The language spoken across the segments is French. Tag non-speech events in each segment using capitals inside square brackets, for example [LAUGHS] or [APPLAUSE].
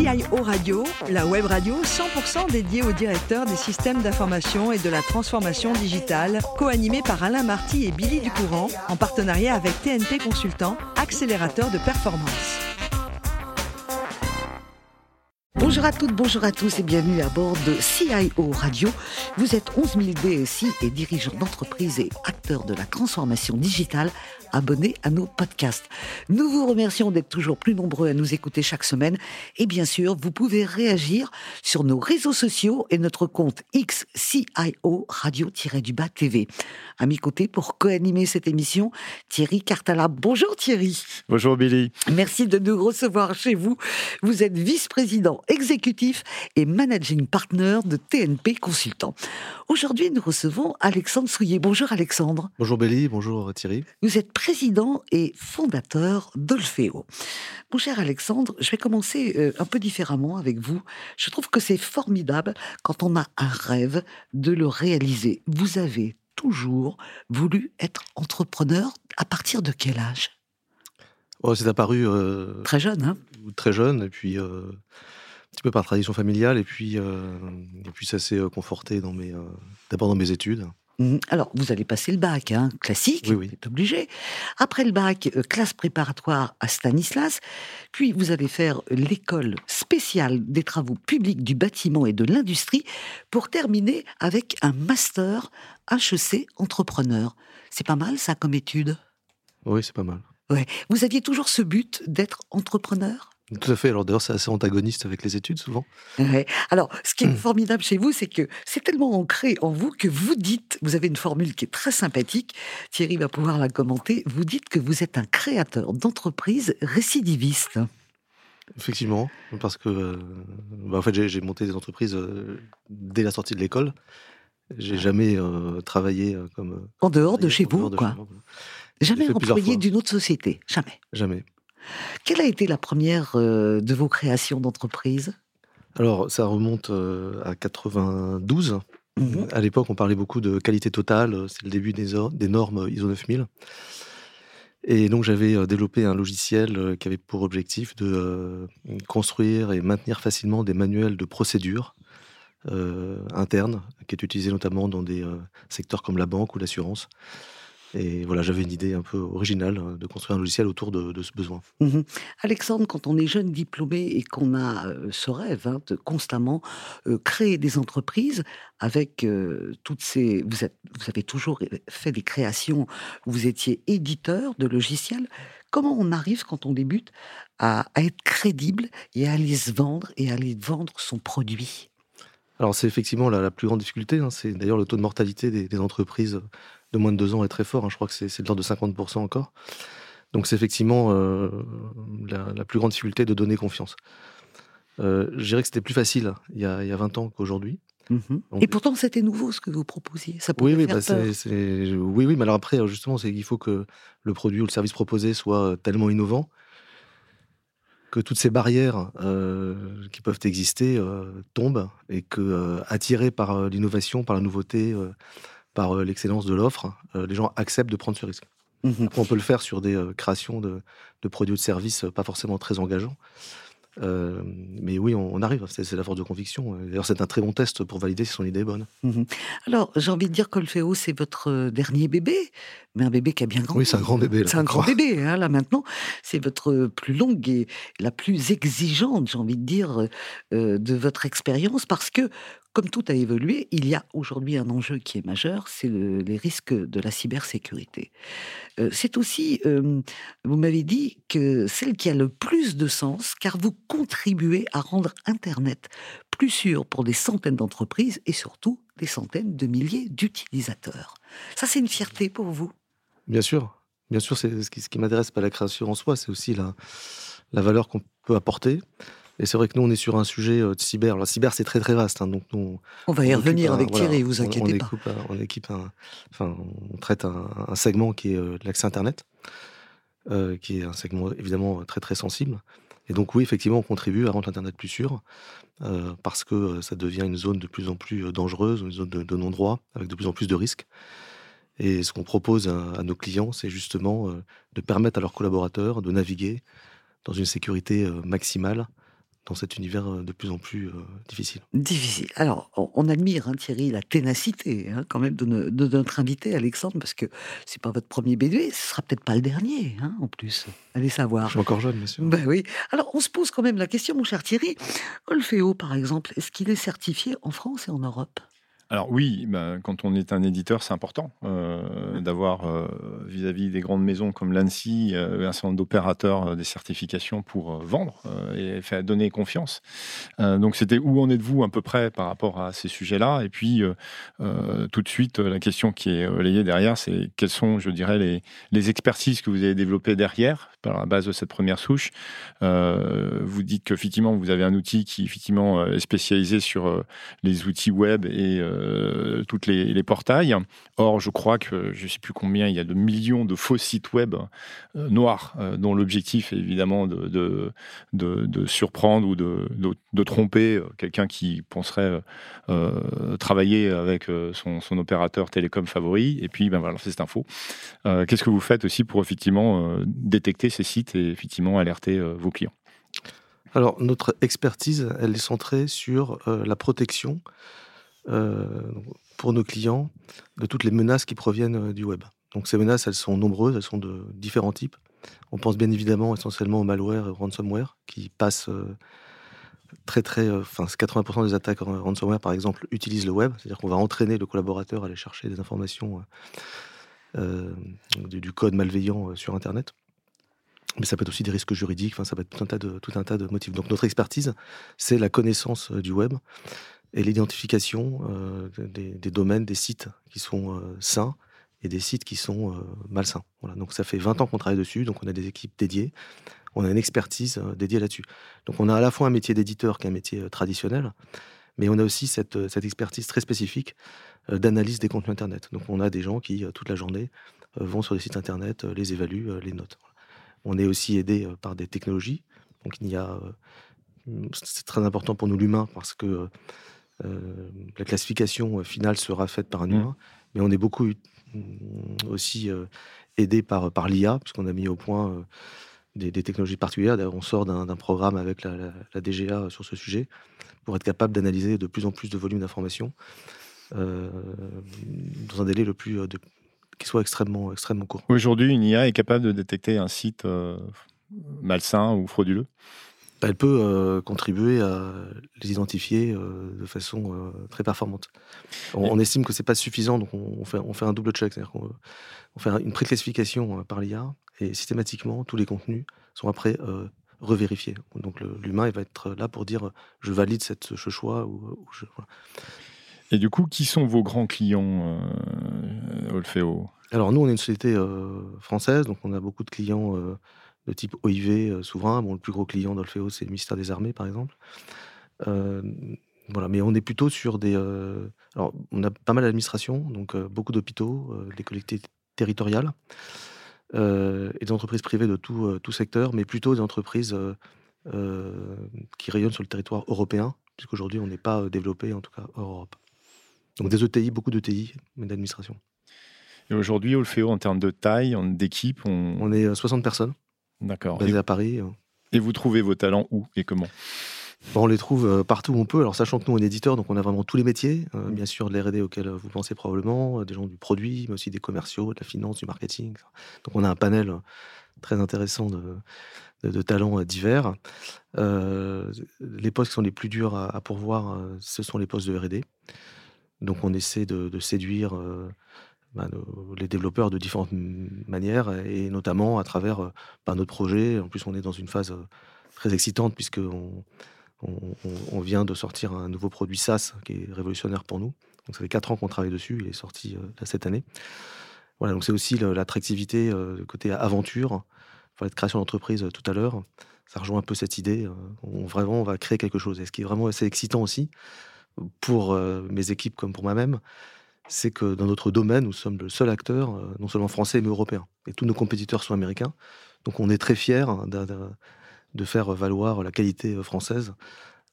CIO Radio, la web radio 100% dédiée aux directeurs des systèmes d'information et de la transformation digitale, co-animée par Alain Marty et Billy Ducourant, en partenariat avec TNP Consultant, accélérateur de performance. Bonjour à toutes, bonjour à tous et bienvenue à bord de CIO Radio. Vous êtes 11 000 DSI et dirigeants d'entreprise et acteurs de la transformation digitale abonnés à nos podcasts. Nous vous remercions d'être toujours plus nombreux à nous écouter chaque semaine. Et bien sûr, vous pouvez réagir sur nos réseaux sociaux et notre compte XCIO Radio-du-Bas TV. À mes côtés, pour co-animer cette émission, Thierry Cartala. Bonjour Thierry. Bonjour Billy. Merci de nous recevoir chez vous. Vous êtes vice-président exécutif et managing partner de TNP Consultant. Aujourd'hui, nous recevons Alexandre Souillet. Bonjour Alexandre. Bonjour Billy, bonjour Thierry. Vous êtes président et fondateur d'Olfeo. Mon cher Alexandre, je vais commencer euh, un peu différemment avec vous. Je trouve que c'est formidable quand on a un rêve de le réaliser. Vous avez toujours voulu être entrepreneur à partir de quel âge? Oh, C'est apparu... Euh, très jeune, hein? Très jeune, et puis... Euh, petit peu par tradition familiale, et puis, et puis ça s'est conforté dans mes, d'abord dans mes études. Mmh. Alors, vous allez passer le bac, hein, classique, oui, oui. obligé. Après le bac, euh, classe préparatoire à Stanislas. Puis, vous allez faire l'école spéciale des travaux publics du bâtiment et de l'industrie pour terminer avec un master HEC entrepreneur. C'est pas mal, ça, comme étude? Oui, c'est pas mal. Ouais. Vous aviez toujours ce but d'être entrepreneur? Tout à fait. Alors d'ailleurs, c'est assez antagoniste avec les études souvent. Alors, ce qui est [CLEARS THROAT] formidable chez vous, c'est que c'est tellement ancré en vous que vous dites, vous avez une formule qui est très sympathique, Thierry va pouvoir la commenter, vous dites que vous êtes un créateur d'entreprise récidiviste. Effectivement, parce que euh, bah, en fait, j'ai monté des entreprises euh, dès la sortie de l'école. J'ai jamais euh, travaillé comme... En dehors de chez vous, quoi. Jamais employé d'une autre société, jamais. Jamais. Quelle a été la première euh, de vos créations d'entreprise? Alors, ça remonte euh, à 92. Mmh à l'époque, on parlait beaucoup de qualité totale. C'est le début des, des, normes ISO 9000. Et donc, j'avais développé un logiciel qui avait pour objectif de construire et maintenir facilement des manuels de procédure internes, qui est utilisé notamment dans des secteurs comme la banque ou l'assurance. Et voilà, j'avais une idée un peu originale euh, de construire un logiciel autour de, ce besoin. Mmh Alexandre, quand on est jeune diplômé et qu'on a euh, ce rêve hein, de constamment euh, créer des entreprises avec toutes ces... Vous, vous, avez toujours fait des créations, vous étiez éditeur de logiciels. Comment on arrive quand on débute à, être crédible et à aller se vendre et à aller vendre son produit? Alors c'est effectivement la, plus grande difficulté, hein. c'est d'ailleurs le taux de mortalité des entreprises de moins de deux ans est très fort. Hein. Je crois que c'est de l'ordre de 50% encore. Donc c'est effectivement euh, la, plus grande difficulté de donner confiance. Euh, je dirais que c'était plus facile il y, a, il y a 20 ans qu'aujourd'hui. Mmh Et pourtant, c'était nouveau ce que vous proposiez. Ça oui, oui, bah, oui, oui, mais alors après, justement, c'est qu'il faut que le produit ou le service proposé soit tellement innovant que toutes ces barrières euh, qui peuvent exister tombent et que, attirés par l'innovation, par la nouveauté, par euh, l'excellence de l'offre, euh, les gens acceptent de prendre ce risque. Mmh on peut le faire sur des euh, créations de, produits ou de services pas forcément très engageants. mais oui, on, arrive, c'est la force de conviction. D'ailleurs, c'est un très bon test pour valider si son idée est bonne. Mmh Alors, j'ai envie de dire qu'Olfeo, c'est votre dernier bébé, mais un bébé qui a bien grandi. Oui, c'est un grand bébé. C'est un grand bébé, hein, là maintenant. C'est votre plus longue et la plus exigeante, j'ai envie de dire, de votre expérience, parce que comme tout a évolué, il y a aujourd'hui un enjeu qui est majeur, c'est les risques de la cybersécurité. Euh, c'est aussi, euh, vous m'avez dit, que celle qui a le plus de sens, car vous contribuez à rendre Internet plus sûr pour des centaines d'entreprises et surtout des centaines de milliers d'utilisateurs. Ça, c'est une fierté pour vous? Bien sûr. Bien sûr, c'est ce qui, qui m'intéresse, pas la création en soi, c'est aussi la valeur qu'on peut apporter. Et c'est vrai que nous, on est sur un sujet euh, de cyber. La cyber, c'est très très vaste. Hein, donc nous, on va y revenir avec Thierry, vous inquiétez pas. on équipe un, enfin, on traite un, segment qui est euh, l'accès Internet, euh, qui est un segment évidemment très très sensible. Et donc oui, effectivement, on contribue à rendre l'Internet plus sûr, parce que ça devient une zone de plus en plus dangereuse, une zone de, non-droit, avec de plus en plus de risques. Et ce qu'on propose à, nos clients, c'est justement de permettre à leurs collaborateurs de naviguer dans une sécurité maximale dans cet univers de plus en plus difficile. Difficile. Alors, on, admire, hein, Thierry, la ténacité hein, quand même de, notre invité, Alexandre, parce que c'est pas votre premier bébé, ce sera peut-être pas le dernier, hein, en plus. Allez savoir. Je suis encore jeune, monsieur. Ben oui. Alors, on se pose quand même la question, mon cher Thierry. Olfeo, par exemple, est-ce qu'il est certifié en France et en Europe? Alors oui, bah, quand on est un éditeur, c'est important euh, d'avoir euh, vis-à-vis des grandes maisons comme l'ANSI euh, un certain nombre d'opérateurs des certifications pour vendre et faire donner confiance. donc c'était où en êtes-vous à peu près par rapport à ces sujets-là? Et puis tout de suite, la question qui est relayée derrière, c'est quelles sont, je dirais, les, les expertises que vous avez développées derrière par la base de cette première souche? vous dites qu'effectivement, vous avez un outil qui effectivement est spécialisé sur les outils web et euh, toutes les, portails. Or, je crois que je ne sais plus combien il y a de millions de faux sites web euh, noirs, euh, dont l'objectif est évidemment de, surprendre ou de, tromper quelqu'un qui penserait travailler avec son, opérateur télécom favori. Et puis, ben voilà, c'est cette info. Qu'est-ce que vous faites aussi pour effectivement détecter ces sites et effectivement alerter vos clients? Alors, notre expertise, elle est centrée sur la protection euh, pour nos clients de toutes les menaces qui proviennent euh, du web. Donc ces menaces, elles sont nombreuses, elles sont de différents types. On pense bien évidemment essentiellement au malware et au ransomware qui passent euh, très très, enfin 80% des attaques ransomware par exemple utilisent le web, c'est-à-dire qu'on va entraîner le collaborateur à aller chercher des informations du, code malveillant sur Internet. Mais ça peut être aussi des risques juridiques, ça peut être tout un tas de, tout un tas de motifs. Donc notre expertise, c'est la connaissance du web, et l'identification euh, des, domaines, des sites qui sont euh, sains et des sites qui sont euh, malsains. Voilà. Donc ça fait 20 ans qu'on travaille dessus, donc on a des équipes dédiées, on a une expertise dédiée là-dessus. Donc on a à la fois un métier d'éditeur qui est un métier traditionnel, mais on a aussi cette, expertise très spécifique d'analyse des contenus Internet. Donc on a des gens qui, toute la journée, vont sur des sites Internet, les évaluent, les notent. On est aussi aidé par des technologies. Donc il y a... C'est très important pour nous l'humain parce que la classification euh, finale sera faite par un mmh. humain, mais on est beaucoup mmh, aussi euh, aidé par, par l'IA, puisqu'on a mis au point des, technologies particulières. on sort d'un programme avec la, DGA sur ce sujet pour être capable d'analyser de plus en plus de volumes d'informations dans un délai le plus qui soit extrêmement extrêmement court. Aujourd'hui, une IA est capable de détecter un site malsain ou frauduleux elle peut euh, contribuer à les identifier euh, de façon euh, très performante. On, estime que c'est pas suffisant, donc on, fait, on fait un double check, c'est-à-dire qu'on on fait une pré-classification par l'IA et systématiquement tous les contenus sont après revérifiés. Donc l'humain il va être là pour dire je valide cette, ce choix ou, je, Et du coup, qui sont vos grands clients, Olfeo? Alors nous, on est une société française, donc on a beaucoup de clients de type OIV euh, souverain. Bon, le plus gros client d'Olfeo, c'est le ministère des Armées, par exemple. Euh, voilà, mais on est plutôt sur des. Euh, alors, on a pas mal d'administrations, donc beaucoup d'hôpitaux, des collectivités territoriales, et des entreprises privées de tout, tout secteur, mais plutôt des entreprises qui rayonnent sur le territoire européen, puisqu'aujourd'hui, on n'est pas développé, en tout cas, hors Europe. Donc des ETI, beaucoup d'ETI, mais d'administration. Et aujourd'hui, Olfeo, en termes de taille, d'équipe, on... on est 60 personnes. D'accord. Basé à Paris. Hein. Et vous trouvez vos talents où et comment? On les trouve euh, partout où on peut. Alors, sachant que nous, on est éditeur, donc on a vraiment tous les métiers. Euh, mm. bien sûr, de l'R&D auquel vous pensez probablement, euh, des gens du produit, mais aussi des commerciaux, de la finance, du marketing. Donc, on a un panel très intéressant de, talents divers. les postes qui sont les plus durs à, pourvoir, ce sont les postes de R&D. Donc, on essaie de, séduire bah, les développeurs de différentes manières, et notamment à travers euh, bah, notre projet. En plus, on est dans une phase euh, très excitante, puisqu'on on, vient de sortir un nouveau produit SaaS qui est révolutionnaire pour nous. Donc, ça fait quatre ans qu'on travaille dessus, il est sorti euh, cette année. Voilà, donc c'est aussi l'attractivité, côté aventure. Création d'entreprise tout à l'heure. Ça rejoint un peu cette idée. Vraiment, on va créer quelque chose. Et ce qui est vraiment assez excitant aussi, pour mes équipes comme pour moi-même, c'est que dans notre domaine, nous sommes le seul acteur, euh, non seulement français, mais européen. Et tous nos compétiteurs sont américains. Donc on est très fiers de, faire valoir la qualité euh, française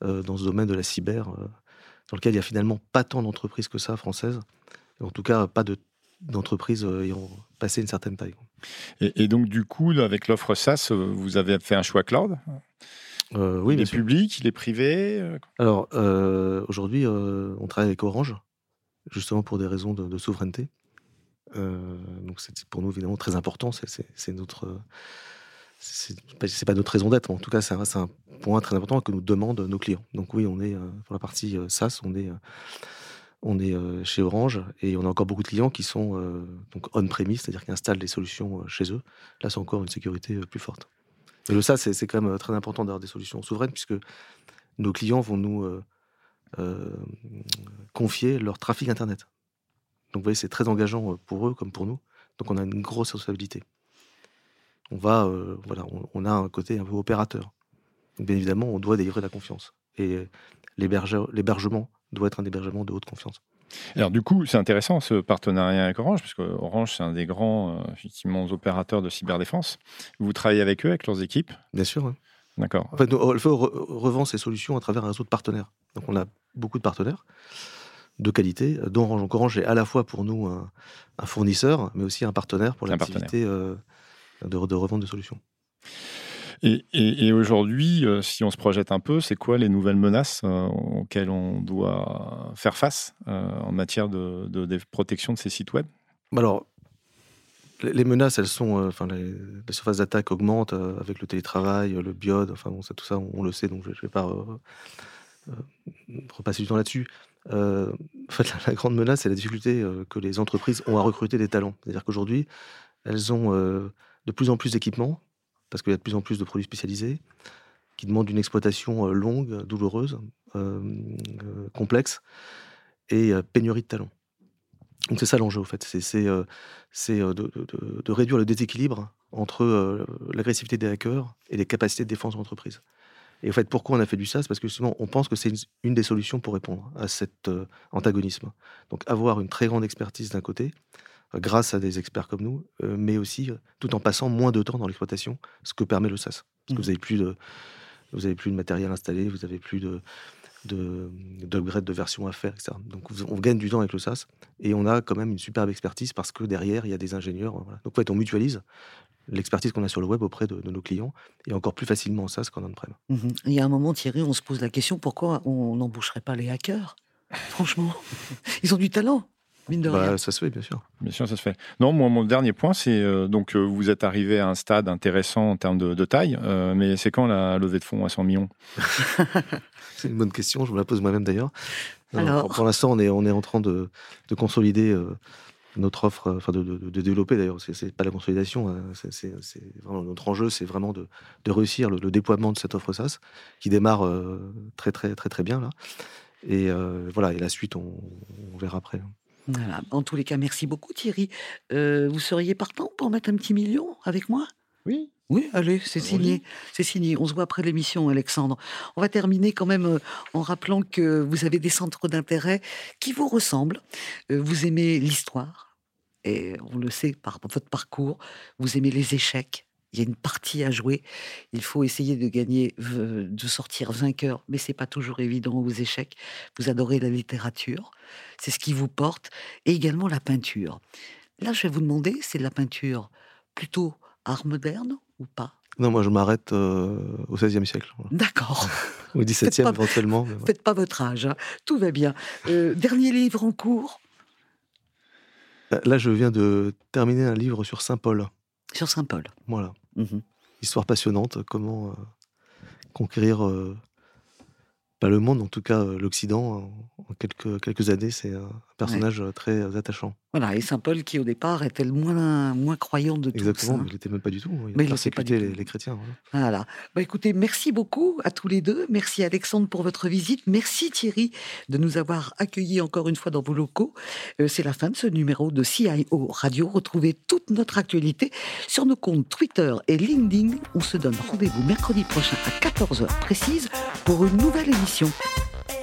euh, dans ce domaine de la cyber, dans lequel il n'y a finalement pas tant d'entreprises que ça françaises. En tout cas, pas d'entreprises ayant passé une certaine taille. Et, donc, du coup, avec l'offre SaaS, vous avez fait un choix cloud? Euh, oui, il est public, il est privé Alors, euh, aujourd'hui, euh, on travaille avec Orange, justement pour des raisons de, souveraineté. Euh, donc, c'est pour nous évidemment très important. C'est- notre, euh, c'est pas, notre raison d'être. En tout cas, c'est un, point très important que nous demandent nos clients. Donc, oui, on est euh, pour la partie euh, SaaS, on est, euh, on est euh, chez Orange et on a encore beaucoup de clients qui sont euh, donc on-premise, c'est-à-dire qui installent des solutions euh, chez eux. Là, c'est encore une sécurité euh, plus forte. Et le SaaS, c'est quand même euh, très important d'avoir des solutions souveraines puisque nos clients vont nous euh, euh, confier leur trafic Internet. Donc, vous voyez, c'est très engageant euh, pour eux comme pour nous. Donc, on a une grosse responsabilité. On va, euh, voilà, on, on a un côté un peu opérateur. Donc, bien évidemment, on doit délivrer la confiance. Et l'hébergement doit être un hébergement de haute confiance. Alors du coup, c'est intéressant ce partenariat avec Orange, parce que Orange, c'est un des grands euh, effectivement, opérateurs de cyberdéfense. Vous travaillez avec eux, avec leurs équipes? Bien sûr. hein. D'accord. En fait, nous, revend ses solutions à travers un réseau de partenaires. Donc, on a beaucoup de partenaires de qualité, euh, dont Orange. Donc, Orange est à la fois pour nous un, un fournisseur, mais aussi un partenaire pour l'activité euh, de, de revente de solutions. Et, et- et aujourd'hui, euh, si on se projette un peu, c'est quoi les nouvelles menaces euh, auxquelles on doit faire face en matière de, de- de protection de ces sites web? Alors, les menaces, elles sont. Enfin, les, les surfaces d'attaque augmentent avec le télétravail, le biode, enfin, bon, ça, tout ça, on, on le sait, donc je ne vais pas repasser du temps là-dessus. Euh, en fait, la, grande menace, c'est la difficulté euh, que les entreprises ont à recruter des talents. C'est-à-dire qu'aujourd'hui, elles ont euh, de plus en plus d'équipements, parce qu'il y a de plus en plus de produits spécialisés, qui demandent une exploitation euh, longue, douloureuse, euh, euh, complexe, et euh, pénurie de talents. Donc c'est ça l'enjeu, en fait. C'est euh, euh, de, de- réduire le déséquilibre entre euh, l'agressivité des hackers et les capacités de défense de l'entreprise. Et en fait, pourquoi on a fait du SaaS? Parce que justement, on pense que c'est une, des solutions pour répondre à cet euh, antagonisme. Donc avoir une très grande expertise d'un côté, euh, grâce à des experts comme nous, euh, mais aussi euh, tout en passant moins de temps dans l'exploitation, ce que permet le SaaS. Parce que Mhm. vous n'avez plus de, vous avez plus de matériel installé, vous n'avez plus de de- d'upgrade de, version à faire, etc. Donc on gagne du temps avec le SaaS et on a quand même une superbe expertise parce que derrière il y a des ingénieurs. voilà. Donc en fait on mutualise l'expertise qu'on a sur le web auprès de, de nos clients et encore plus facilement en SaaS qu'en on-prem. Mhm. Il y a un moment, Thierry, on se pose la question pourquoi on n'embaucherait pas les hackers [LAUGHS] Franchement, ils ont du talent, mine de rien. Bah, ça se fait bien sûr. Bien sûr, ça se fait. Non, moi, mon dernier point, c'est euh, donc euh, vous êtes arrivé à un stade intéressant en termes de, de taille, euh, mais c'est quand la levée de fonds à 100 millions? [LAUGHS] C'est une bonne question, je me la pose moi-même d'ailleurs. Euh, Alors Pour, pour l'instant, on est, on est en train de, de consolider euh, notre offre, enfin de, de- de développer d'ailleurs. C'est- pas la consolidation, hein, c'est- vraiment notre enjeu, c'est vraiment de, de réussir le, le déploiement de cette offre SaaS qui démarre euh, très très très très bien là. Et euh, voilà, et la suite, on, on verra après. Voilà. En tous les cas, merci beaucoup, Thierry. Euh, vous seriez partant pour mettre un petit million avec moi? Oui. Oui, allez, c'est Allons-y. signé. C'est signé. On se voit après l'émission, Alexandre. On va terminer quand même en rappelant que vous avez des centres d'intérêt qui vous ressemblent. Vous aimez l'histoire, et on le sait par votre parcours. Vous aimez les échecs. Il y a une partie à jouer. Il faut essayer de gagner, euh, de sortir vainqueur, mais c'est pas toujours évident aux échecs. Vous adorez la littérature, c'est ce qui vous porte, et également la peinture. Là, je vais vous demander, c'est de la peinture plutôt art moderne ou pas? Non, moi je m'arrête euh, au XVIe siècle. D'accord. [LAUGHS] au XVIIe éventuellement. Faites pas votre âge, hein. tout va bien. Euh, dernier livre en cours? Là, je viens de terminer un livre sur Saint Paul. sur Saint-Paul. Voilà. Mhm. histoire passionnante, comment euh, conquérir, euh, pas le monde, en tout cas euh, l'Occident, en, en quelques, quelques années. C'est un personnage euh, très euh, attachant. Voilà, et Saint-Paul qui au départ était le moins, moins croyant de tous. Exactement, hein. mais il n'était même pas du tout. Il Mais il tout. les, les chrétiens. voilà. Voilà. Bah, écoutez, merci beaucoup à tous les deux. Merci Alexandre pour votre visite. Merci Thierry de nous avoir accueillis encore une fois dans vos locaux. Euh, C'est la fin de ce numéro de CIO Radio. Retrouvez toute notre actualité sur nos comptes Twitter et LinkedIn. On se donne rendez-vous mercredi prochain à 14h précise pour une nouvelle émission.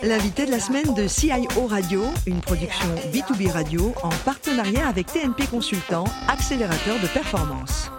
L'invité de la semaine de CIO Radio, une production B2B Radio en partenariat avec TNP Consultant, accélérateur de performance.